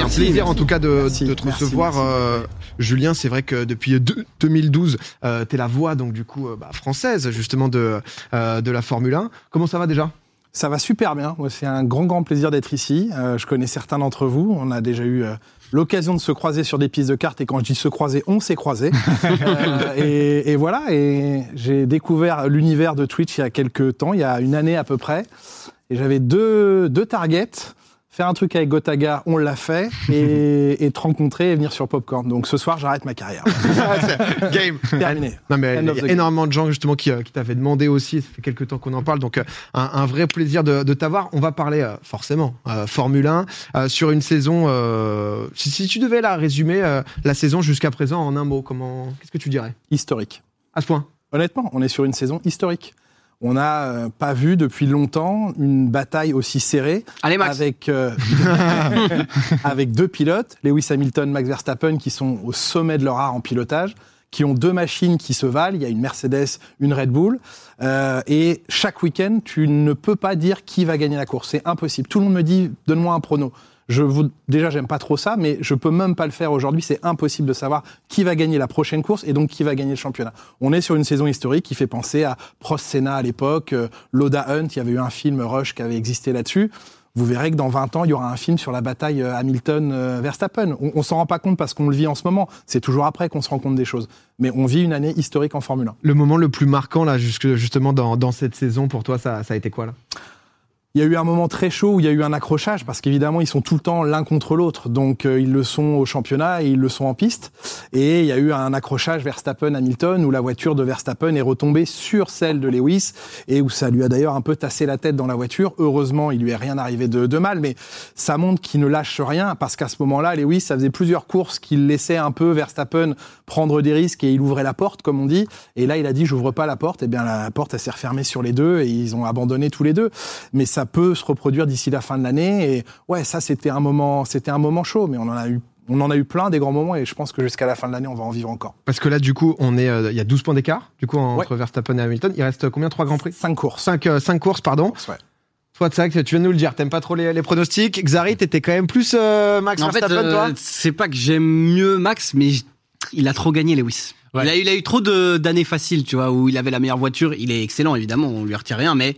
un plaisir en tout cas de, te recevoir, euh, Julien. C'est vrai que depuis 2012, euh, tu es la voix donc du coup bah, française justement de de la Formule 1. Comment ça va déjà? Ça va super bien. C'est un grand, grand plaisir d'être ici. je connais certains d'entre vous. On a déjà eu l'occasion de se croiser sur des pistes de cartes. Et quand je dis se croiser, on s'est croisé. et, et, voilà. Et j'ai découvert l'univers de Twitch il y a quelques temps, il y a une année à peu près. Et j'avais deux, deux targets faire un truc avec Gotaga, on l'a fait, et, et, te rencontrer et venir sur Popcorn. Donc ce soir, j'arrête ma carrière. Game. Terminé. Non, mais il y a énormément de gens justement qui, euh, qui t'avaient demandé aussi, ça fait quelques temps qu'on en parle, donc euh, un, un, vrai plaisir de, de t'avoir. On va parler euh, forcément Formule 1 sur une saison. Si, si, tu devais la résumer la saison jusqu'à présent en un mot, comment qu'est-ce que tu dirais? Historique. À ce point? Honnêtement, on est sur une saison historique. On n'a euh, pas vu depuis longtemps une bataille aussi serrée avec euh, avec deux pilotes, Lewis Hamilton, Max Verstappen, qui sont au sommet de leur art en pilotage, qui ont deux machines qui se valent. Il y a une Mercedes, une Red Bull, euh, et chaque week-end, tu ne peux pas dire qui va gagner la course. C'est impossible. Tout le monde me dit donne-moi un prono. Je vous, déjà, j'aime pas trop ça, mais je peux même pas le faire aujourd'hui. C'est impossible de savoir qui va gagner la prochaine course et donc qui va gagner le championnat. On est sur une saison historique qui fait penser à Prost Senna à l'époque, euh, Loda Hunt. Il y avait eu un film Rush qui avait existé là-dessus. Vous verrez que dans 20 ans, il y aura un film sur la bataille euh, Hamilton-Verstappen. On, on s'en rend pas compte parce qu'on le vit en ce moment. C'est toujours après qu'on se rend compte des choses. Mais on vit une année historique en Formule 1. Le moment le plus marquant, là, justement, dans, dans cette saison, pour toi, ça, ça a été quoi, là? Il y a eu un moment très chaud où il y a eu un accrochage parce qu'évidemment ils sont tout le temps l'un contre l'autre. Donc euh, ils le sont au championnat et ils le sont en piste. Et il y a eu un accrochage Verstappen-Hamilton où la voiture de Verstappen est retombée sur celle de Lewis et où ça lui a d'ailleurs un peu tassé la tête dans la voiture. Heureusement, il lui est rien arrivé de, de mal, mais ça montre qu'il ne lâche rien parce qu'à ce moment-là, Lewis, ça faisait plusieurs courses qu'il laissait un peu Verstappen prendre des risques et il ouvrait la porte, comme on dit. Et là, il a dit, j'ouvre pas la porte. Et eh bien la porte, elle s'est refermée sur les deux et ils ont abandonné tous les deux. Mais ça peut se reproduire d'ici la fin de l'année. Et ouais, ça, c'était un moment, c'était un moment chaud, mais on en a eu on en a eu plein des grands moments et je pense que jusqu'à la fin de l'année, on va en vivre encore. Parce que là, du coup, on est, euh, il y a 12 points d'écart, du coup, entre Verstappen et Hamilton. Il reste combien Trois grands prix? Cinq courses. Cinq, euh, cinq courses, pardon. Ouais. Toi, tu viens de nous le dire, t'aimes pas trop les, les pronostics. Xari, t'étais quand même plus euh, Max Verstappen, toi? C'est pas que j'aime mieux Max, mais il a trop gagné, Lewis. Il, a, il a eu trop d'années faciles, tu vois, où il avait la meilleure voiture. Il est excellent, évidemment, on lui retire rien, mais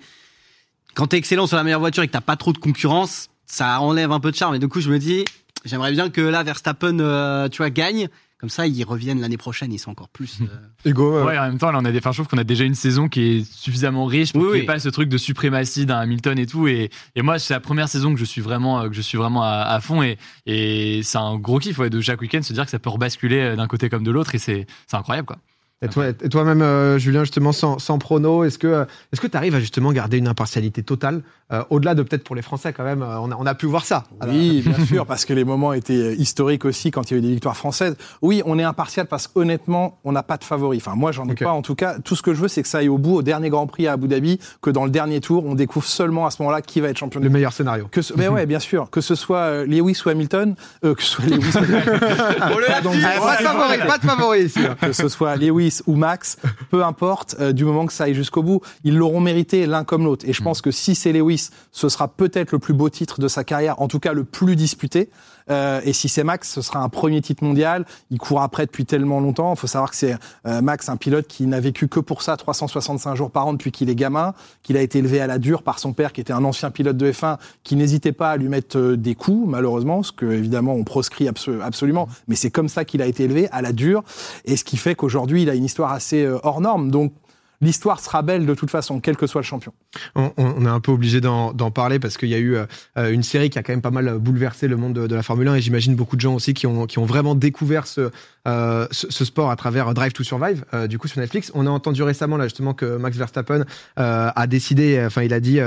quand t'es excellent sur la meilleure voiture et que t'as pas trop de concurrence, ça enlève un peu de charme. Et du coup, je me dis, j'aimerais bien que là, Verstappen, euh, tu vois, gagne. Comme ça, ils reviennent l'année prochaine, ils sont encore plus. Euh... Hugo, euh, ouais, en même temps, là, on a des je qu'on a déjà une saison qui est suffisamment riche pour qu'il n'y ait pas ce truc de suprématie d'un Hamilton et tout. Et, et moi, c'est la première saison que je suis vraiment, que je suis vraiment à, fond. Et, et c'est un gros kiff ouais, de chaque week-end se dire que ça peut rebasculer d'un côté comme de l'autre. Et c'est incroyable, quoi. Et toi, et toi-même, euh, Julien, justement, sans, sans prono, est-ce que euh, est-ce que tu arrives à justement garder une impartialité totale euh, au-delà de peut-être pour les Français quand même on a, on a pu voir ça. Oui, bien sûr, parce que les moments étaient historiques aussi quand il y a eu des victoires françaises. Oui, on est impartial parce qu'honnêtement, on n'a pas de favori. Enfin, moi, j'en ai pas. En tout cas, tout ce que je veux, c'est que ça aille au bout au dernier Grand Prix à Abu Dhabi, que dans le dernier tour, on découvre seulement à ce moment-là qui va être champion. Le meilleur scénario. Que ce... mais ouais, bien sûr, que ce soit Lewis ou Hamilton, que ce soit Lewis. Pardon, pas de favori, pas de favori ici. Que ce soit Lewis ou Max peu importe, euh, du moment que ça aille jusqu'au bout, ils l'auront mérité l'un comme l'autre. Et je mm. pense que si c'est Lewis, ce sera peut-être le plus beau titre de sa carrière, en tout cas le plus disputé. Euh, et si c'est Max, ce sera un premier titre mondial. Il court après depuis tellement longtemps. Il faut savoir que c'est euh, Max, un pilote qui n'a vécu que pour ça 365 jours par an depuis qu'il est gamin, qu'il a été élevé à la dure par son père qui était un ancien pilote de F1, qui n'hésitait pas à lui mettre euh, des coups, malheureusement, ce que évidemment on proscrit absolument. Mais c'est comme ça qu'il a été élevé à la dure. Et ce qui fait qu'aujourd'hui, il a une histoire assez hors norme. Donc l'histoire sera belle de toute façon, quel que soit le champion. On, est un peu obligé d'en parler parce qu'il y a eu euh, une série qui a quand même pas mal bouleversé le monde de, la Formule 1 et j'imagine beaucoup de gens aussi qui ont, vraiment découvert ce, euh, ce, sport à travers Drive to Survive, euh, du coup sur Netflix. On a entendu récemment là justement que Max Verstappen a décidé, enfin il a dit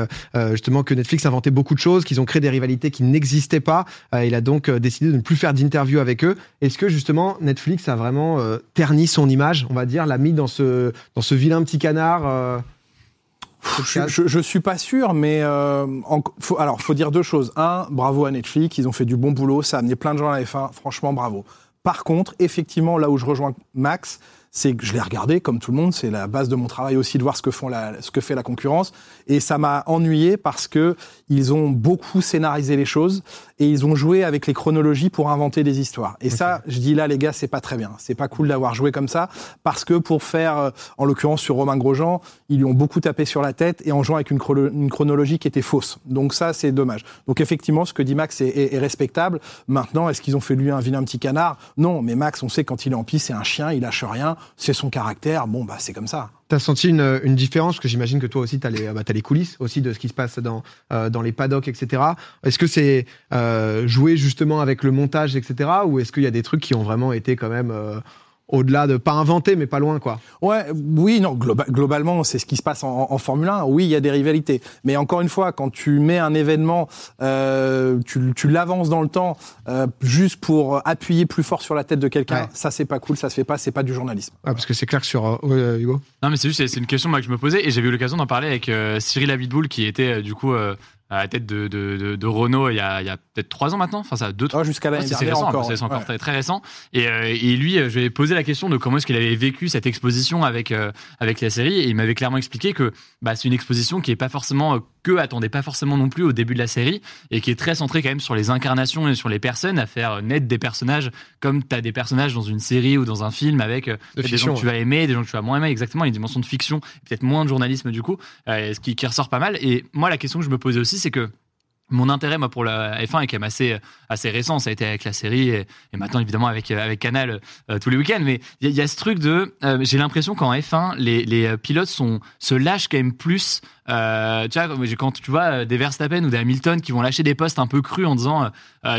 justement que Netflix inventait beaucoup de choses, qu'ils ont créé des rivalités qui n'existaient pas. il a donc décidé de ne plus faire d'interviews avec eux. Est-ce que justement Netflix a vraiment terni son image, on va dire, l'a mis dans ce vilain petit canard je, je, suis pas sûr, mais euh, faut, alors faut dire deux choses. Un, bravo à Netflix, ils ont fait du bon boulot, ça a amené plein de gens à la F1. Franchement, bravo. Par contre, effectivement, là où je rejoins Max, c'est que je l'ai regardé comme tout le monde. C'est la base de mon travail aussi de voir ce que font la, ce que fait la concurrence. Et ça m'a ennuyé parce que ils ont beaucoup scénarisé les choses et ils ont joué avec les chronologies pour inventer des histoires. Et ça, je dis là, les gars, c'est pas très bien. C'est pas cool d'avoir joué comme ça, parce que pour faire, euh, en l'occurrence sur Romain Grosjean, ils lui ont beaucoup tapé sur la tête et en jouant avec une, chronologie qui était fausse. Donc ça, c'est dommage. Donc effectivement, ce que dit Max est, respectable. Maintenant, est-ce qu'ils ont fait lui un vilain petit canard? Non, mais Max, on sait quand il est en piste, c'est un chien, il lâche rien, c'est son caractère. Bon, bah c'est comme ça. T'as senti une, différence que j'imagine que toi aussi, tu as, bah, as, les coulisses aussi de ce qui se passe dans, euh, dans les paddocks, etc. Est-ce que c'est euh, joué justement avec le montage, etc. Ou est-ce qu'il y a des trucs qui ont vraiment été quand même euh, au-delà de pas inventé, mais pas loin, quoi. Ouais, oui, non, globalement, c'est ce qui se passe en, Formule 1. Oui, il y a des rivalités, mais encore une fois, quand tu mets un événement, euh, tu, tu l'avances dans le temps euh, juste pour appuyer plus fort sur la tête de quelqu'un, ça c'est pas cool, ça se fait pas, c'est pas du journalisme. Ah, parce que c'est clair que sur euh, Hugo? Non, mais c'est juste, c'est une question moi, que je me posais et j'avais eu l'occasion d'en parler avec Cyril Abitboul qui était du coup à la tête de, de, de, Renault il y a, a peut-être trois ans maintenant. Enfin, ça deux, trois. jusqu'à l'année C'est encore, c'est encore très, très, récent. Et, euh, et lui, je lui ai posé la question de comment est-ce qu'il avait vécu cette exposition avec euh, avec la série, et il m'avait clairement expliqué que bah, c'est une exposition qui est pas forcément euh, que attendait pas forcément non plus au début de la série et qui est très centrée quand même sur les incarnations et sur les personnes, à faire naître des personnages comme tu as des personnages dans une série ou dans un film avec des gens que tu vas aimer, des gens que tu vas moins aimer, exactement, une dimension de fiction, peut-être moins de journalisme du coup, ce qui, qui ressort pas mal. Et moi, la question que je me posais aussi, c'est que mon intérêt moi pour la F1 est quand même assez assez récent ça a été avec la série et, maintenant évidemment avec avec Canal euh, tous les week-ends mais il y, a ce truc de euh, j'ai l'impression qu'en F1 les, les euh, pilotes sont se lâchent quand même plus euh, tu vois quand tu vois des Verstappen ou des Hamilton qui vont lâcher des postes un peu crus en disant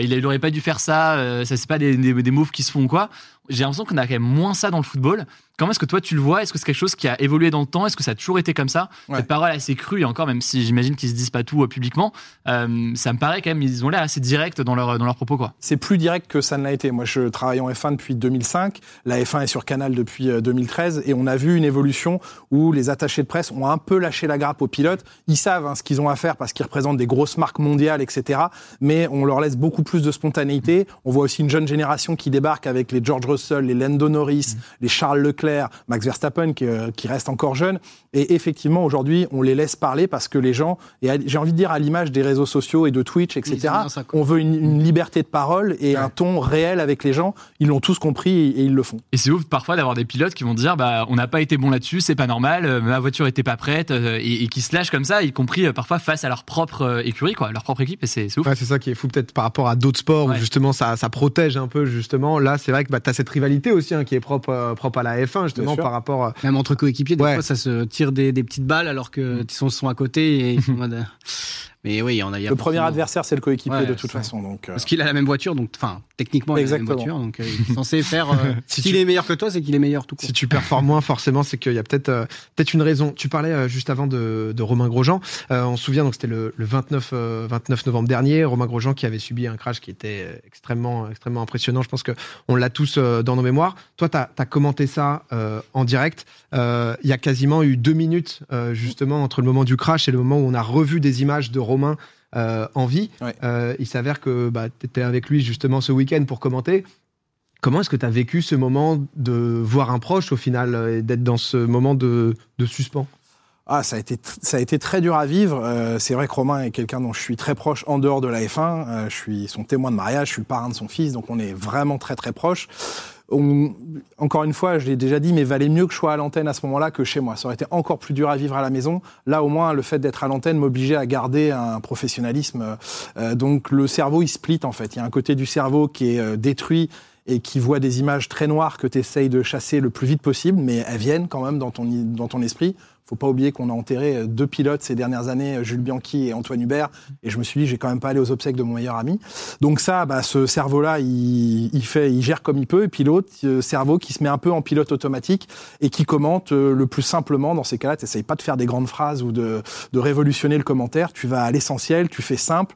il n'aurait pas dû faire ça ça c'est pas des, des, des moves qui se font quoi j'ai l'impression qu'on a quand même moins ça dans le football. Comment est-ce que toi tu le vois? Est-ce que c'est quelque chose qui a évolué dans le temps? Est-ce que ça a toujours été comme ça? Cette parole assez crue et encore, même si j'imagine qu'ils se disent pas tout euh, publiquement, euh, ça me paraît quand même ils ont l'air assez directs dans leur dans leurs propos quoi. C'est plus direct que ça ne l'a été. Moi, je travaille en F1 depuis 2005. La F1 est sur Canal depuis 2013 euh, et on a vu une évolution où les attachés de presse ont un peu lâché la grappe aux pilotes. Ils savent hein, ce qu'ils ont à faire parce qu'ils représentent des grosses marques mondiales, etc. Mais on leur laisse beaucoup plus de spontanéité. On voit aussi une jeune génération qui débarque avec les George Russell, les Lando Norris, mm. les Charles Leclerc, Max Verstappen qui, euh, qui reste encore jeune. Et effectivement, aujourd'hui, on les laisse parler parce que les gens, et j'ai envie de dire à l'image des réseaux sociaux et de Twitch, etc., on veut une, liberté de parole et un ton réel avec les gens. Ils l'ont tous compris et, ils le font. Et c'est ouf parfois d'avoir des pilotes qui vont dire, bah, on n'a pas été bon là-dessus, c'est pas normal, euh, ma voiture était pas prête, euh, et, qui se lâchent comme ça, y compris parfois face à leur propre écurie, quoi, leur propre équipe, et c'est ouf. Ouais, c'est ça qui est fou peut-être par rapport à d'autres sports où justement ça, ça protège un peu justement. Là, c'est vrai que bah, tu as cette rivalité aussi hein, qui est propre, euh, propre à la F1, justement, par rapport. Même entre coéquipiers, des fois, ça se tire des, des petites balles alors que mm. ils sont, sont à côté et euh, Mais oui, on a. le premier adversaire, c'est le coéquipier de toute façon. Donc, euh. Parce qu'il a la même voiture, donc enfin techniquement il a la même voiture, donc il est censé faire. S'il est meilleur que toi, c'est qu'il est meilleur tout court. Si tu performes moins, forcément, c'est qu'il y a peut-être peut-être une raison. Tu parlais juste avant de, de Romain Grosjean. on se souvient, donc c'était le, le 29 29 novembre dernier, Romain Grosjean qui avait subi un crash qui était extrêmement extrêmement impressionnant. Je pense que on l'a tous dans nos mémoires. Toi, tu as, commenté ça en direct. Il y a quasiment eu deux minutes justement entre le moment du crash et le moment où on a revu des images de Romain euh, en vie. Euh, il s'avère que bah, tu étais avec lui justement ce week-end pour commenter. Comment est-ce que tu as vécu ce moment de voir un proche au final et d'être dans ce moment de, suspens? Ah, ça a été ça a été très dur à vivre. Euh, c'est vrai que Romain est quelqu'un dont je suis très proche en dehors de la F1. je suis son témoin de mariage, je suis le parrain de son fils, donc on est vraiment très très proches encore une fois, je l'ai déjà dit, mais valait mieux que je sois à l'antenne à ce moment-là que chez moi. Ça aurait été encore plus dur à vivre à la maison. Là, au moins, le fait d'être à l'antenne m'obligeait à garder un professionnalisme. Euh, donc, le cerveau, il split en fait. Il y a un côté du cerveau qui est euh, détruit et qui voit des images très noires que tu essayes de chasser le plus vite possible, mais elles viennent quand même dans ton, dans ton esprit faut pas oublier qu'on a enterré euh, deux pilotes ces dernières années, euh, Jules Bianchi et Antoine Hubert, et je me suis dit, j'ai quand même pas allé aux obsèques de mon meilleur ami. Donc ça, bah, ce cerveau-là, il, il, fait, il gère comme il peut, et puis l'autre euh, cerveau qui se met un peu en pilote automatique et qui commente le plus simplement. Dans ces cas-là, tu pas de faire des grandes phrases ou de, de révolutionner le commentaire. Tu vas à l'essentiel, tu fais simple,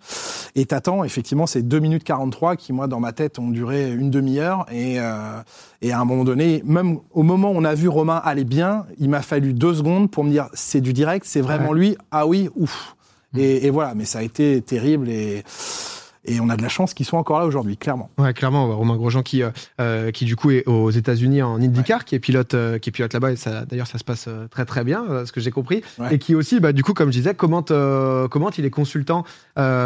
et t'attends. Effectivement, c'est 2 minutes 43 qui, moi, dans ma tête, ont duré une demi-heure, et, euh, et à un moment donné, même au moment où on a vu Romain aller bien, il m'a fallu deux secondes pour me dire c'est du direct, c'est vraiment lui. Ah oui, ouf. Mm. Et, et, voilà, mais ça a été terrible et Et on a de la chance qu'ils soient encore là aujourd'hui, clairement. Ouais, clairement. Romain Grosjean qui, qui du coup est aux États-Unis en IndyCar, qui est pilote, qui est pilote là-bas. Et ça, d'ailleurs, ça se passe très très bien, ce que j'ai compris. Et qui aussi, bah, du coup, comme je disais, commente, commente. Il est consultant,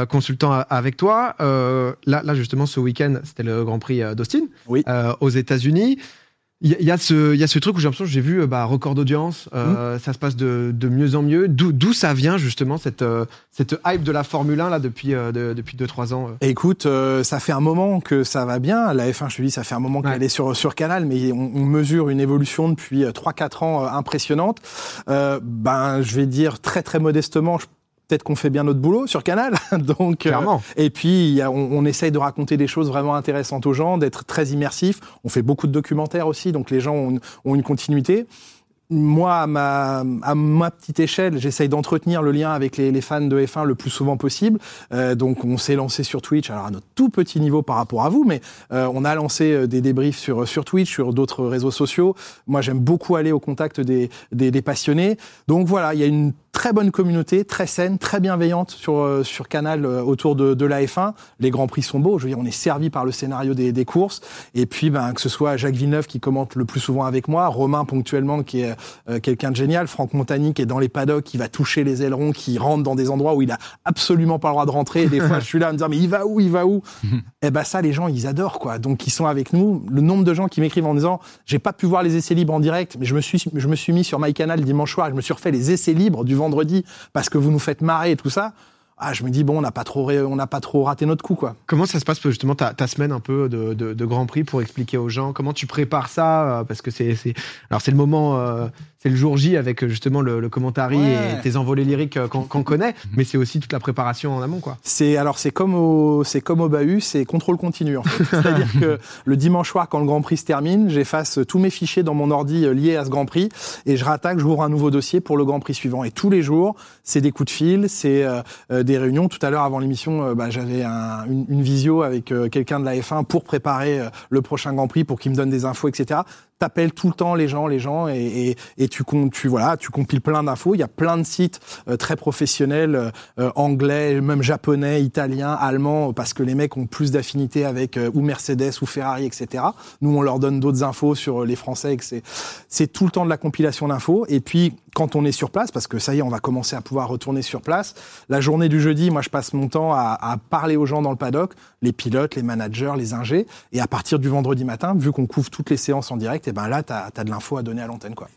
consultant avec toi. là, là, justement, ce week-end, c'était le Grand Prix d'Austin, oui. aux États-Unis. Il y, a ce, y a ce truc où j'ai l'impression que j'ai vu euh, bah, record d'audience, euh, mmh. ça se passe de, de mieux en mieux. D'où ça vient justement cette, euh, cette hype de la Formule 1 là depuis de, depuis 2-3 ans Écoute, ça fait un moment que ça va bien. La F1, je te dis, ça fait un moment qu'elle est sur, sur Canal, mais on, on mesure une évolution depuis 3-4 ans impressionnante. ben, je vais dire très très modestement, je peut-être qu'on fait bien notre boulot sur Canal. Donc, euh, Clairement. et puis, on, essaye de raconter des choses vraiment intéressantes aux gens, d'être très immersif. On fait beaucoup de documentaires aussi, donc les gens ont une continuité moi, à ma, à ma petite échelle, j'essaye d'entretenir le lien avec les, les, fans de F1 le plus souvent possible. Euh, donc, on s'est lancé sur Twitch, alors à notre tout petit niveau par rapport à vous, mais euh, on a lancé des débriefs sur, sur Twitch, sur d'autres réseaux sociaux. Moi, j'aime beaucoup aller au contact des, des, des, passionnés. Donc voilà, il y a une très bonne communauté, très saine, très bienveillante sur, euh, sur Canal euh, autour de, de la F1. Les grands prix sont beaux. Je veux dire, on est servi par le scénario des, des courses. Et puis, ben, que ce soit Jacques Villeneuve qui commente le plus souvent avec moi, Romain ponctuellement qui est euh, quelqu'un de génial, Franck Montagny qui est dans les paddocks, qui va toucher les ailerons, qui rentre dans des endroits où il a absolument pas le droit de rentrer. Et des fois, je suis là à me dire mais il va où, il va où Et eh ben ça, les gens, ils adorent quoi. Donc ils sont avec nous. Le nombre de gens qui m'écrivent en disant j'ai pas pu voir les essais libres en direct, mais je me suis je me suis mis sur MyCanal dimanche soir, et je me suis refait les essais libres du vendredi parce que vous nous faites marrer et tout ça ah, je me dis bon, on n'a pas trop, on n'a pas trop raté notre coup, quoi. Comment ça se passe justement ta, ta semaine un peu de, de, de, Grand Prix pour expliquer aux gens? Comment tu prépares ça euh, Parce que c'est, alors c'est le moment, euh, c'est le jour J avec justement le, le commentary et tes envolées lyriques euh, qu'on, connaît, mais c'est aussi toute la préparation en amont, quoi. C'est alors c'est comme au, c'est comme au bahut, c'est contrôle continu. En fait. C'est-à-dire que le dimanche soir, quand le Grand Prix se termine, j'efface tous mes fichiers dans mon ordi liés à ce Grand Prix et je rattaque, j'ouvre un nouveau dossier pour le Grand Prix suivant. Et tous les jours, c'est des coups de fil, c'est des réunions. Tout à l'heure, avant l'émission, euh, bah, j'avais une, une, visio avec euh, quelqu'un de la F1 pour préparer euh, le prochain Grand Prix, pour qu'il me donne des infos, etc t'appelles tout le temps les gens, les gens, et, et, et tu, tu, voilà, tu compiles plein d'infos. Il y a plein de sites très professionnels, anglais, même japonais, italiens, allemands, parce que les mecs ont plus d'affinité avec ou Mercedes ou Ferrari, etc. Nous, on leur donne d'autres infos sur les Français. C'est tout le temps de la compilation d'infos. Et puis, quand on est sur place, parce que ça y est, on va commencer à pouvoir retourner sur place. La journée du jeudi, moi, je passe mon temps à, à parler aux gens dans le paddock, les pilotes, les managers, les ingés. Et à partir du vendredi matin, vu qu'on couvre toutes les séances en direct, et eh ben là, tu as, as, de l'info à donner à l'antenne, quoi.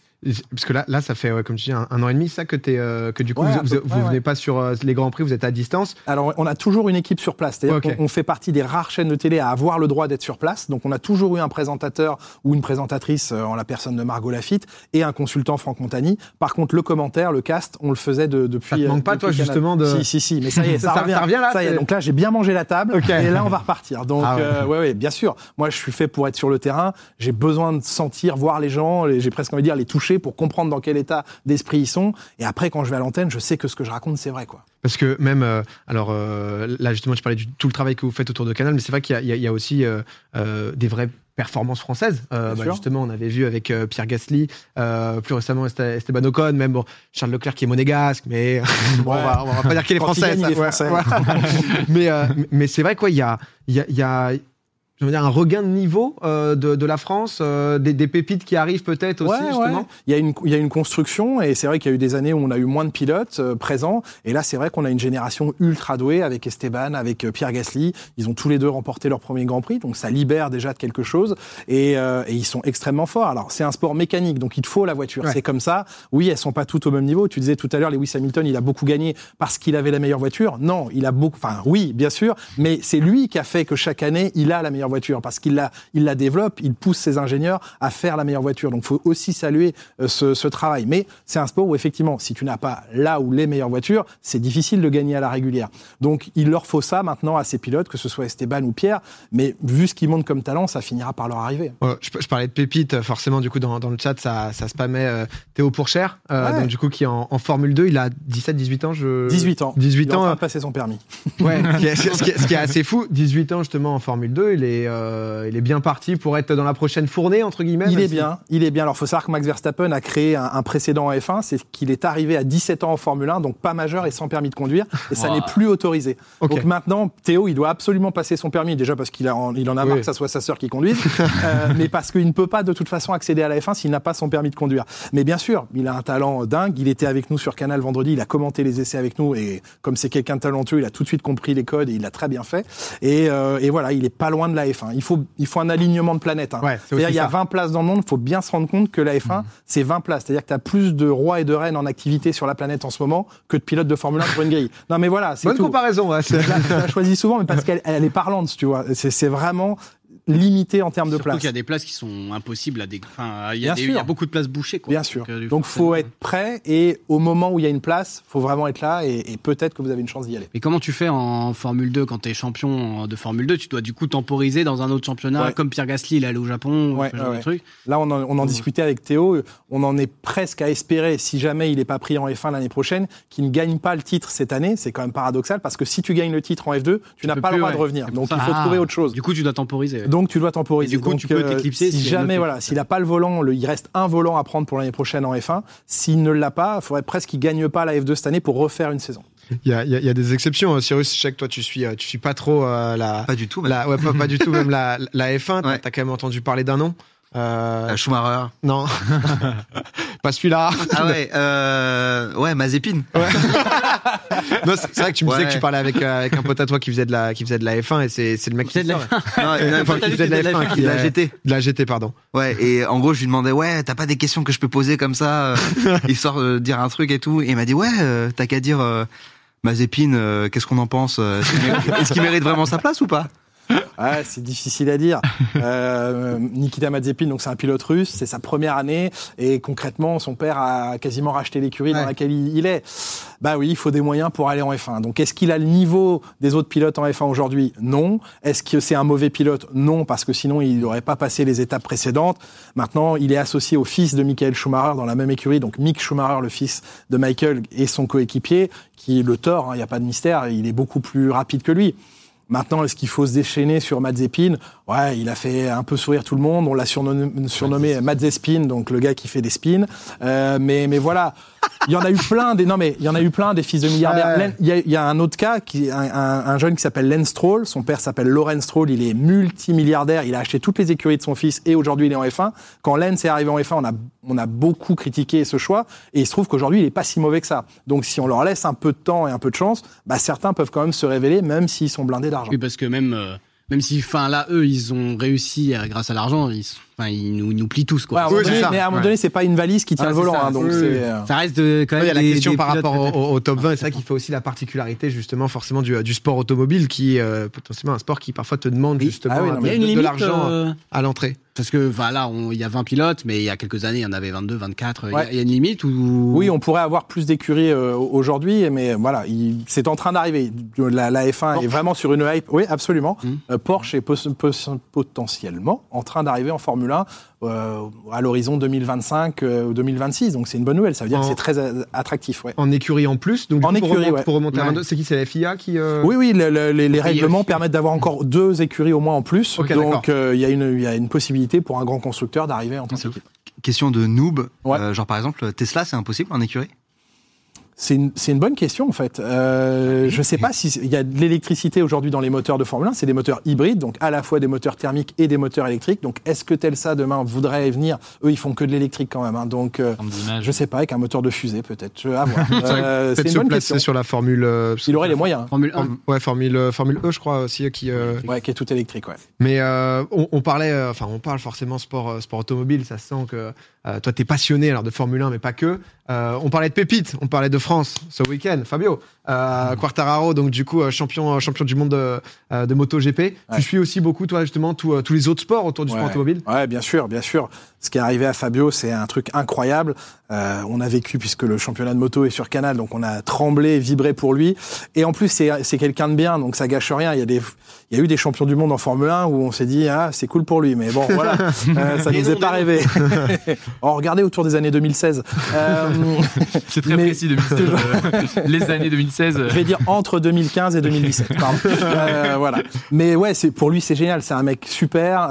Parce que là, là, ça fait, comme tu dis, un, an et demi, ça que es, euh, que du coup, vous, vous, venez pas sur euh, les grands prix, vous êtes à distance. Alors, on a toujours une équipe sur place. C'est-à-dire qu'on fait partie des rares chaînes de télé à avoir le droit d'être sur place. Donc, on a toujours eu un présentateur ou une présentatrice euh, en la personne de Margot Lafitte et un consultant Franck Montagny. Par contre, le commentaire, le cast, on le faisait de, depuis. Ça te manque pas, toi, justement, de. Si, si, si. Mais ça y est, ça, revient, là. Ça y est. Donc là, j'ai bien mangé la table. Et là, on va repartir. Donc, ah ouais. ouais, bien sûr. Moi, je suis fait pour être sur le terrain. J'ai besoin de sentir, voir les gens. J'ai presque envie de dire les toucher pour comprendre dans quel état d'esprit ils sont. Et après, quand je vais à l'antenne, je sais que ce que je raconte, c'est vrai, quoi. Parce que même, euh, alors euh, là justement, tu parlais de tout le travail que vous faites autour de Canal, mais c'est vrai qu'il y, a aussi euh, des vraies performances françaises. Bah, justement, on avait vu avec Pierre Gasly, plus récemment Esteban Ocon, même bon, Charles Leclerc qui est monégasque, mais on, va, va, pas dire qu'il est français. mais mais c'est vrai quoi, il y a, y a, y a je veux dire, un regain de niveau euh, de, de, la France, euh, des, des, pépites qui arrivent peut-être aussi, justement Il, y a une, il y a une construction, et c'est vrai qu'il y a eu des années où on a eu moins de pilotes euh, présents, et là, c'est vrai qu'on a une génération ultra douée avec Esteban, avec Pierre Gasly. Ils ont tous les deux remporté leur premier Grand Prix, donc ça libère déjà de quelque chose, et, et ils sont extrêmement forts. Alors, c'est un sport mécanique, donc il te faut la voiture. C'est comme ça. Oui, elles sont pas toutes au même niveau. Tu disais tout à l'heure, Lewis Hamilton, il a beaucoup gagné parce qu'il avait la meilleure voiture. Non, il a beaucoup... Enfin, oui, bien sûr, mais c'est lui qui a fait que chaque année, il a la meilleure voiture parce qu'il la, il la développe, il pousse ses ingénieurs à faire la meilleure voiture. Donc, il faut aussi saluer euh, ce, ce travail. Mais c'est un sport où effectivement, si tu n'as pas là ou les meilleures voitures, c'est difficile de gagner à la régulière. Donc, il leur faut ça maintenant à ces pilotes, que ce soit Esteban ou Pierre. Mais vu ce qu'ils montrent comme talent, ça finira par leur arriver. je, parlais de pépites, forcément, du coup, dans, dans le chat, ça, ça spammait euh, Théo Pourchère, euh, donc du coup, qui est en, Formule 2, il a 17, 18 ans. Je... 18 ans. 18 ans. Il a passer son permis. Ouais, ce, qui est, ce, qui est, assez fou, 18 ans justement en Formule 2, il est est, euh, il est bien parti pour être dans la prochaine fournée entre guillemets. Il est bien, il est bien. Alors faut savoir que Max Verstappen a créé un, précédent en F1, c'est qu'il est arrivé à 17 ans en Formule 1, donc pas majeur et sans permis de conduire, et ça n'est plus autorisé. Donc maintenant, Théo, il doit absolument passer son permis, déjà parce qu'il en, il en a marre que ça soit sa sœur qui conduise, euh, mais parce qu'il ne peut pas de toute façon accéder à la F1 s'il n'a pas son permis de conduire. Mais bien sûr, il a un talent dingue. Il était avec nous sur Canal vendredi, il a commenté les essais avec nous, et comme c'est quelqu'un de talentueux, il a tout de suite compris les codes et il l'a très bien fait. Et, euh, et, voilà, il est pas loin de la F1. Il faut, il faut un alignement de planètes. Hein. C'est-à-dire, il y a 20 places dans le monde. Il faut bien se rendre compte que la F1, mmh. c'est 20 places. C'est-à-dire que tu as plus de rois et de reines en activité sur la planète en ce moment que de pilotes de Formule 1 sur une grille. Non, mais voilà. Bonne comparaison. Ouais, je l'ai choisi souvent, mais parce qu'elle elle est parlante, tu vois. C'est vraiment limité en termes de place. qu'il y a des places qui sont impossibles à des. Enfin, il y, a il y a beaucoup de places bouchées. Quoi. Bien sûr. Donc, Donc faut être prêt et au moment où il y a une place, faut vraiment être là et, peut-être que vous avez une chance d'y aller. Mais comment tu fais en Formule 2 quand tu es champion de Formule 2 Tu dois du coup temporiser dans un autre championnat, comme Pierre Gasly, il est allé au Japon. Ouais, truc. Là, on en, on en discutait avec Théo. On en est presque à espérer, si jamais il n'est pas pris en F1 l'année prochaine, qu'il ne gagne pas le titre cette année. C'est quand même paradoxal parce que si tu gagnes le titre en F2, tu, n'as pas le droit de revenir. Donc il faut trouver autre chose. Du coup, tu dois temporiser. Donc tu dois temporiser. Du coup, tu peux euh, t'éclipser. Si, jamais, voilà, s'il n'a pas le volant, il reste un volant à prendre pour l'année prochaine en F1. S'il ne l'a pas, il faudrait presque qu'il gagne pas la F2 cette année pour refaire une saison. Il y a, y a, des exceptions. Hein. Cyrus, je sais que toi, tu suis, euh, tu suis pas trop euh, la. Pas du tout. La, ouais, pas, du tout, même la, la F1. tu T'as quand même entendu parler d'un nom. Euh... Schumacher. Non. pas celui-là. Ah ouais, euh... ouais, Mazepin. Ouais. c'est vrai que tu me disais que tu parlais avec, euh, avec un pote à toi qui faisait de la, qui faisait de la F1 et c'est, c'est le mec qui faisait de la F1. Non, enfin, qui faisait de la F1, de la GT. De la GT, pardon. Ouais, et en gros, je lui demandais, ouais, t'as pas des questions que je peux poser comme ça, euh, histoire de dire un truc et tout. Et il m'a dit, ouais, euh, t'as qu'à dire, Mazepin, qu'est-ce qu'on en pense? Est-ce qu'il mérite vraiment sa place ou pas? Ouais, c'est difficile à dire. Euh, Nikita Mazepin, donc c'est un pilote russe, c'est sa première année et concrètement, son père a quasiment racheté l'écurie dans laquelle il est. Bah oui, il faut des moyens pour aller en F1. Donc est-ce qu'il a le niveau des autres pilotes en F1 aujourd'hui? Non. Est-ce que c'est un mauvais pilote? Non, parce que sinon il n'aurait pas passé les étapes précédentes. Maintenant, il est associé au fils de Michael Schumacher dans la même écurie, donc Mick Schumacher, le fils de Michael et son coéquipier, qui est le tort. Hein, il n'y a pas de mystère. Il est beaucoup plus rapide que lui. Maintenant, est-ce qu'il faut se déchaîner sur Mazepin Ouais, il a fait un peu sourire tout le monde. On l'a surnommé, surnommé Mazespin, donc le gars qui fait des spins. Euh, mais, mais voilà, il y en a eu plein des. Non, mais il y en a eu plein des fils de milliardaires. Il y, y, a un autre cas, qui, un, un, jeune qui s'appelle Len Stroll. Son père s'appelle Loren Stroll. Il est multimilliardaire. Il a acheté toutes les écuries de son fils et aujourd'hui il est en F1. Quand Len est arrivé en F1, on a, on a beaucoup critiqué ce choix et il se trouve qu'aujourd'hui il est pas si mauvais que ça. Donc si on leur laisse un peu de temps et un peu de chance, bah certains peuvent quand même se révéler, même s'ils sont blindés d'argent. Oui, parce que même. Euh, même si, enfin là, eux, ils ont réussi grâce à l'argent, ils, enfin, ils nous, nous plient tous quoi. Ouais, mais à un moment donné, c'est pas une valise qui tient le volant, hein, donc c'est. Euh, ça reste de, quand même. Il y a la question par rapport au, top 20, et c'est ça qui fait aussi la particularité justement forcément du, du sport automobile, qui est euh, potentiellement un sport qui parfois te demande justement ah de, l'argent euh, à l'entrée. Parce que voilà, il y a 20 pilotes, mais il y a quelques années, il y en avait 22, 24. Il y, a une limite ou? Oui, on pourrait avoir plus d'écuries euh, aujourd'hui, mais voilà, c'est en train d'arriver. La, la, F1 est vraiment sur une hype. Oui, absolument. Mmh. Euh, Porsche est potentiellement en train d'arriver en Formule 1 euh, à l'horizon 2025 ou 2026. Donc c'est une bonne nouvelle. Ça veut dire que c'est très attractif. Ouais. En écurie en plus. Donc en écurie, pour, remonter, à c'est qui C'est la FIA qui. Oui, oui. les, règlements permettent d'avoir encore deux écuries au moins en plus. donc il y, a une, y a une possibilité pour un grand constructeur d'arriver en tant qu'équipe. Question de noob, euh, genre par exemple Tesla, c'est impossible en écurie? C'est une, une, bonne question en fait. Euh, je ne sais pas s'il y a de l'électricité aujourd'hui dans les moteurs de Formule 1. C'est des moteurs hybrides, donc à la fois des moteurs thermiques et des moteurs électriques. Donc est-ce que Telsa demain voudrait venir? Eux, ils font que de l'électrique quand même. Hein. Donc euh, je ne sais pas, avec un moteur de fusée peut-être. À voir. euh, c'est une bonne question. sur la Formule. Euh, il aurait les moyens. Hein. Formule 1. Ouais, Formule, Formule E, je crois aussi. Qui, Ouais, qui est tout électrique. Ouais. Mais on, on, parlait, enfin on parle forcément sport, sport automobile. Ça se sent que euh, toi, tu es passionné alors de Formule 1, mais pas que. Euh, on parlait de pépites, on parlait de France ce week-end. Fabio, euh, Quartararo, donc du coup champion champion du monde de, de MotoGP. Tu suis aussi beaucoup, toi justement, tous les autres sports autour du sport automobile? Ouais, bien sûr, bien sûr. Ce qui est arrivé à Fabio, c'est un truc incroyable. Euh, on a vécu puisque le championnat de moto est sur Canal, donc on a tremblé, vibré pour lui. Et en plus, c'est quelqu'un de bien, donc ça gâche rien. Il y a des, il y a eu des champions du monde en Formule 1 où on s'est dit ah c'est cool pour lui, mais bon voilà, euh, ça nous est pas rêvé. oh, regardez autour des années 2016. Euh, c'est très précis 2016. les années 2016. Je vais dire entre 2015 et 2017. Pardon. Euh, voilà. Mais ouais, c'est pour lui c'est génial. C'est un mec super.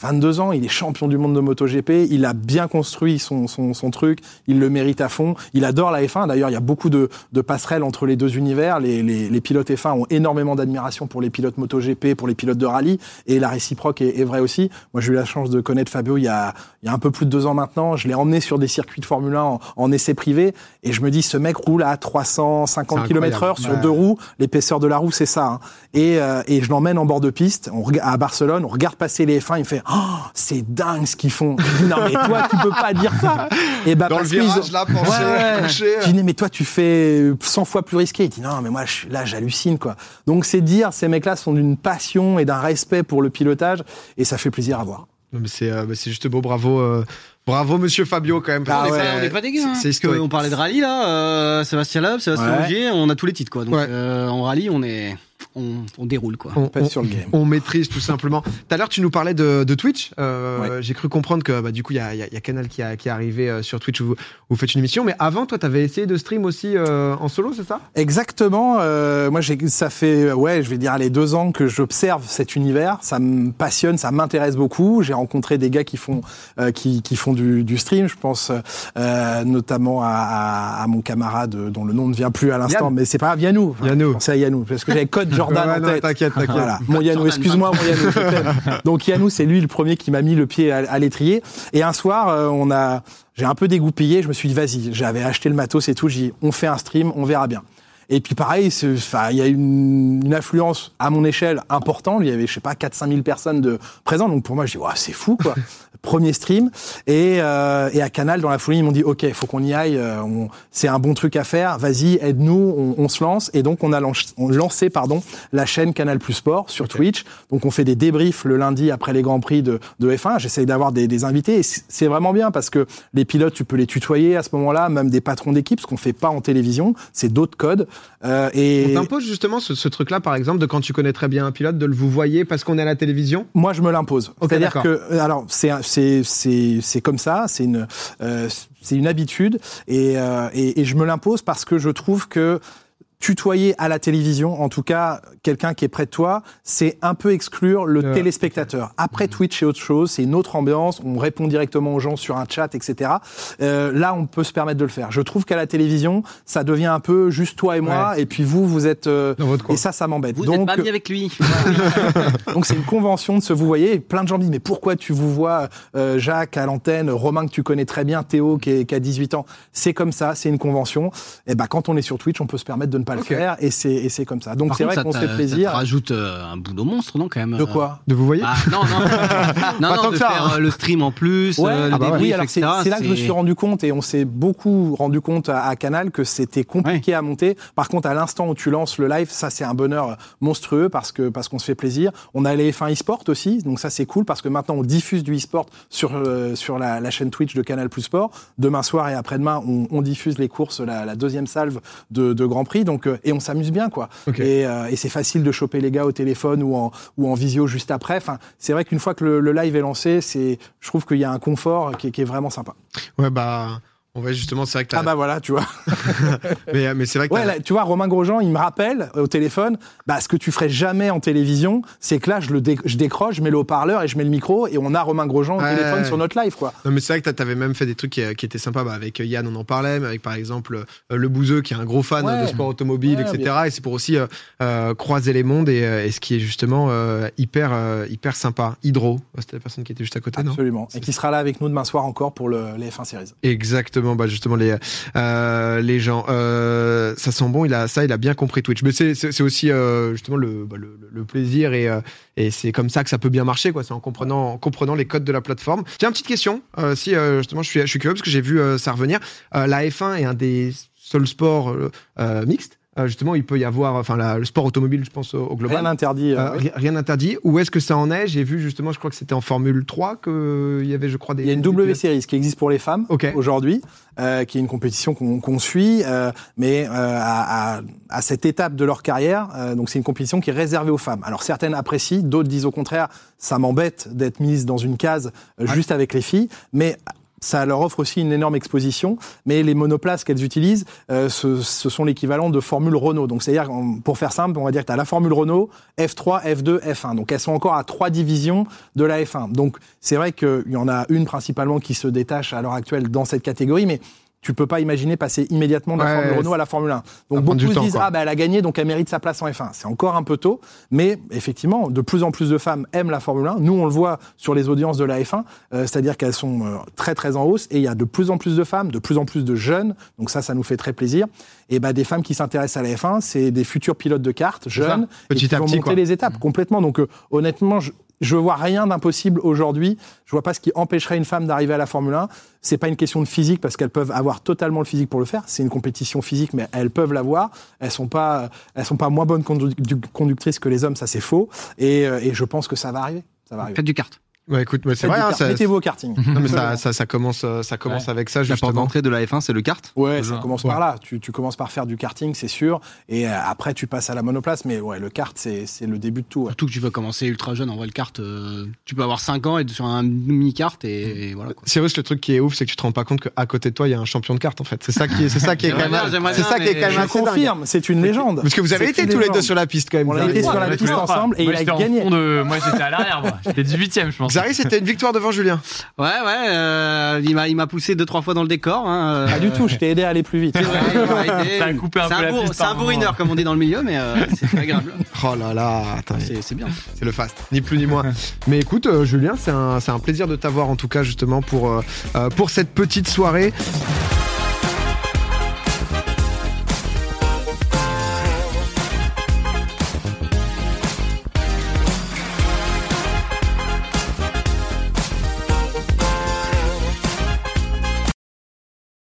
22 ans, il est champion du monde de MotoGP. Il a bien construit son, son, son truc. Il le mérite à fond. Il adore la F1. D'ailleurs, il y a beaucoup de, de passerelles entre les deux univers. Les, les, les pilotes F1 ont énormément d'admiration pour les pilotes MotoGP, pour les pilotes de rallye. Et la réciproque est, est vraie aussi. Moi, j'ai eu la chance de connaître Fabio il y a, il y a un peu plus de deux ans maintenant. Je l'ai emmené sur des circuits de Formule 1 en, en essai privé. Et je me dis, ce mec roule à 350 km heure sur deux roues. L'épaisseur de la roue, c'est ça. Hein. Et, euh, et je l'emmène en bord de piste on, à Barcelone. On regarde passer les F1. Il me fait, oh, c'est dingue ce qu'ils font. non, mais toi, tu peux pas dire ça. Et bah, Dans le virage, là, penché, ouais, Je dis, mais toi, tu fais 100 fois plus risqué. Il dit, non, mais moi, je, là, j'hallucine, quoi. Donc, c'est dire, ces mecs-là sont d'une passion et d'un respect pour le pilotage. Et ça fait plaisir à voir. mais c'est, euh, c'est juste beau. Bravo. Euh, Bravo Monsieur Fabio quand même. Ah on n'est pas dégueu. Hein. C'est on parlait de rallye là, euh, Sébastien Loeb, Sébastien ouais. on a tous les titres quoi. Donc euh, en rallye on est on, déroule quoi. On, sur le game. on maîtrise tout simplement. Tout à l'heure, tu nous parlais de, Twitch. Euh, j'ai cru comprendre que bah, du coup, il y a, y a, Canal qui, a, qui est arrivé euh, sur Twitch où vous, faites une émission. Mais avant, toi, tu avais essayé de stream aussi euh, en solo, c'est ça? Exactement. moi, ça fait, ouais, je vais dire, les deux ans que j'observe cet univers. Ça me passionne, ça m'intéresse beaucoup. J'ai rencontré des gars qui font, qui, qui, font du, stream. Je pense notamment à, à, mon camarade dont le nom ne vient plus à l'instant, mais c'est pas grave, Yannou. Yannou. C'est Yannou, parce que j'avais code Jordan en tête. T'inquiète, t'inquiète. Voilà. Mon Yannou, excuse-moi, mon Yannou. Donc Yannou, c'est lui le premier qui m'a mis le pied à, l'étrier. Et un soir, euh, on a, j'ai un peu dégoupillé. Je me suis dit, vas-y, j'avais acheté le matos et tout. J'ai dit, on fait un stream, on verra bien. Et puis pareil, il y a une, une, influence à mon échelle importante. Il y avait, je sais pas, 4-5 000 personnes de présentes. Donc pour moi, je dis, ouais, c'est fou, quoi. Premier stream. Et, euh, et à Canal, dans la folie, ils m'ont dit, OK, il faut qu'on y aille. Euh, c'est un bon truc à faire. Vas-y, aide-nous. On, on, se lance. Et donc, on a lancé, pardon, la chaîne Canal Plus Sport sur Twitch. Donc, on fait des débriefs le lundi après les Grands Prix de, de F1. J'essaye d'avoir des, des, invités. Et c'est vraiment bien parce que les pilotes, tu peux les tutoyer à ce moment-là, même des patrons d'équipe, ce qu'on fait pas en télévision. C'est d'autres codes. Euh, et... On t'impose justement ce, ce truc-là, par exemple, de quand tu connais très bien un pilote, de le vous voyez parce qu'on est à la télévision? Moi, je me l'impose. C'est-à-dire que, alors, c'est c'est comme ça, c'est une euh, c'est une habitude et, euh, et, et je me l'impose parce que je trouve que tutoyer à la télévision, en tout cas quelqu'un qui est près de toi, c'est un peu exclure le téléspectateur. Après Twitch, c'est autre chose, c'est une autre ambiance, on répond directement aux gens sur un chat, etc. Euh, là, on peut se permettre de le faire. Je trouve qu'à la télévision, ça devient un peu juste toi et moi, et puis vous, vous êtes... Euh, et ça, ça m'embête. Vous Donc, pas mis avec lui. Donc c'est une convention de se vous voyez. Et plein de gens me disent, mais pourquoi tu vous vois euh, Jacques à l'antenne, Romain que tu connais très bien, Théo qui, est, qui a 18 ans? C'est comme ça, c'est une convention. Et ben quand on est sur Twitch, on peut se permettre de ne pas le faire et c'est et c'est comme ça. Donc c'est vrai qu'on se fait plaisir. Ça rajoute euh, un boulot monstre non quand même. De quoi? De vous voyez? Ah, Non non non, non de faire hein. euh, le stream en plus, ouais, euh, ah bah oui, c'est là que je me suis rendu compte et on s'est beaucoup rendu compte à, Canal que c'était compliqué à monter. Par contre à l'instant où tu lances le live, ça c'est un bonheur monstrueux parce que parce qu'on se fait plaisir. On a les F1 e-sport aussi, donc ça c'est cool parce que maintenant on diffuse du e-sport sur sur la, la, chaîne Twitch de Canal Plus Sport. Demain soir et après-demain, on, on diffuse les courses, la, la deuxième salve de, de Grand Prix. Donc et on s'amuse bien quoi. Euh, et, c'est facile de choper les gars au téléphone ou en ou en visio juste après. Enfin, c'est vrai qu'une fois que le, live est lancé, c'est je trouve qu'il y a un confort qui, qui est vraiment sympa. Ouais bah on va justement, c'est vrai que Ah bah voilà, tu vois. mais, mais c'est vrai que ouais, tu vois, Romain Grosjean, il me rappelle au téléphone, bah ce que tu ferais jamais en télévision, c'est que là, je le je décroche, je mets le haut-parleur et je mets le micro et on a Romain Grosjean au téléphone sur notre live, quoi. Non mais c'est vrai que t'avais même fait des trucs qui, qui étaient sympas, bah, avec Yann, on en parlait, mais avec par exemple euh, le Bouzeux qui est un gros fan de sport automobile, etc. Et c'est pour aussi euh, euh, croiser les mondes et, et, ce qui est justement hyper hyper sympa. Hydro, c'était la personne qui était juste à côté, Absolument. non? Absolument. Et qui sera là avec nous demain soir encore pour le, les F1 Series. Exactement bah justement les euh, les gens. Euh, ça sent bon. Il a ça, il a bien compris Twitch. Mais c'est c'est aussi euh, justement le, bah, le, le plaisir et et c'est comme ça que ça peut bien marcher quoi. C'est en comprenant en comprenant les codes de la plateforme. Tiens, une petite question. Si justement je suis je suis curieux parce que j'ai vu ça revenir. la F1 est un des seuls sports mixtes justement il peut y avoir, enfin le sport automobile, je pense au, global. Rien interdit. Rien interdit. Où est-ce que ça en est? J'ai vu justement, je crois que c'était en Formule 3 qu'il y avait, je crois, des. Il y a une W Series qui existe pour les femmes aujourd'hui, qui est une compétition qu'on suit, mais à, à, cette étape de leur carrière, donc c'est une compétition qui est réservée aux femmes. Alors certaines apprécient, d'autres disent au contraire, ça m'embête d'être mise dans une case juste avec les filles, mais ça leur offre aussi une énorme exposition, mais les monoplaces qu'elles utilisent, euh, ce, sont l'équivalent de Formule Renault. Donc c'est-à-dire, pour faire simple, on va dire que tu as la Formule Renault, F3, F2, F1. Donc elles sont encore à trois divisions de la F1. Donc c'est vrai qu'il y en a une principalement qui se détache à l'heure actuelle dans cette catégorie, mais tu peux pas imaginer passer immédiatement de la Formule Renault à la Formule 1. Donc beaucoup se disent ah bah elle a gagné donc elle mérite sa place en F1. C'est encore un peu tôt, mais effectivement de plus en plus de femmes aiment la Formule 1. Nous on le voit sur les audiences de la F1, euh, c'est-à-dire qu'elles sont euh, très très en hausse et il y a de plus en plus de femmes, de plus en plus de jeunes. Donc ça ça nous fait très plaisir. Et bah des femmes qui s'intéressent à la F1, c'est des futurs pilotes de cartes jeunes Petit et qui vont monter les étapes complètement. Donc euh, honnêtement je, je vois rien d'impossible aujourd'hui. Je vois pas ce qui empêcherait une femme d'arriver à la Formule 1. C'est pas une question de physique parce qu'elles peuvent avoir totalement le physique pour le faire. C'est une compétition physique, mais elles peuvent l'avoir. Elles sont pas, elles sont pas moins bonnes conductrices que les hommes, ça c'est faux. Et, euh, et, je pense que ça va arriver. Ça va arriver. Faites du kart. Ouais, écoute, c'est vrai. Hein, Mettez-vous au karting. Non, mais ça, ça, ça commence, euh, ça commence avec ça. La porte d'entrée de la F1, c'est le kart. Ouais, ça commence par là. Tu, tu, commences par faire du karting, c'est sûr, et euh, après tu passes à la monoplace. Mais ouais, le kart, c'est le début de tout. Ouais. Surtout que tu peux commencer ultra jeune. En vrai, le kart, euh, tu peux avoir 5 ans et être sur un mini kart et, voilà. Cyrus, le truc qui est ouf, c'est que tu te rends pas compte qu'à côté de toi, il y a un champion de kart. En fait, c'est ça qui est, c'est ça qui est quand même, c'est ça qui est quand même. Je confirme, c'est une légende. Parce que vous avez été tous les deux sur la piste quand même. On a été sur la piste ensemble et il a gagné. Moi, j'étais à l'arrière. J'étais 18ème, je pense. Zari, c'était une victoire devant Julien. Ouais, ouais. Euh, il m'a, il m'a poussé deux trois fois dans le décor. Hein, euh. Pas du tout. Je t'ai aidé à aller plus vite. ça a coupé un peu la piste. C'est un bourrineur comme on dit dans le milieu, mais euh, c'est agréable. Oh là là, attends, c'est, bien. C'est le fast, ni plus ni moins. mais écoute, Julien, c'est un, c'est un plaisir de t'avoir en tout cas justement pour pour cette petite soirée.